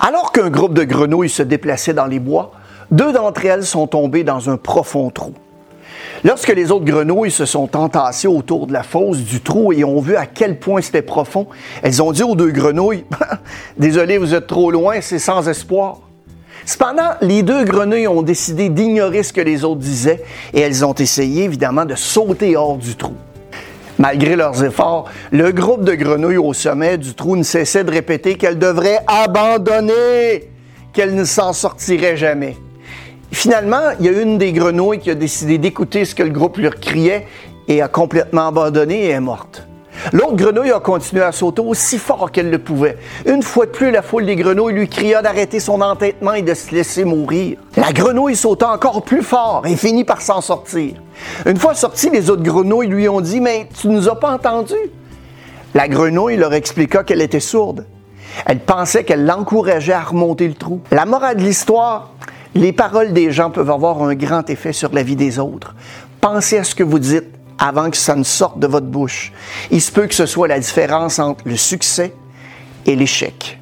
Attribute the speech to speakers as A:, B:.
A: Alors qu'un groupe de grenouilles se déplaçait dans les bois, deux d'entre elles sont tombées dans un profond trou. Lorsque les autres grenouilles se sont entassées autour de la fosse du trou et ont vu à quel point c'était profond, elles ont dit aux deux grenouilles Désolé, vous êtes trop loin, c'est sans espoir. Cependant, les deux grenouilles ont décidé d'ignorer ce que les autres disaient et elles ont essayé évidemment de sauter hors du trou. Malgré leurs efforts, le groupe de grenouilles au sommet du trou ne cessait de répéter qu'elles devraient abandonner, qu'elles ne s'en sortiraient jamais. Finalement, il y a une des grenouilles qui a décidé d'écouter ce que le groupe lui criait et a complètement abandonné et est morte. L'autre grenouille a continué à sauter aussi fort qu'elle le pouvait. Une fois de plus, la foule des grenouilles lui cria d'arrêter son entêtement et de se laisser mourir. La grenouille sauta encore plus fort et finit par s'en sortir. Une fois sortie, les autres grenouilles lui ont dit Mais tu nous as pas entendus La grenouille leur expliqua qu'elle était sourde. Elle pensait qu'elle l'encourageait à remonter le trou. La morale de l'histoire les paroles des gens peuvent avoir un grand effet sur la vie des autres. Pensez à ce que vous dites avant que ça ne sorte de votre bouche. Il se peut que ce soit la différence entre le succès et l'échec.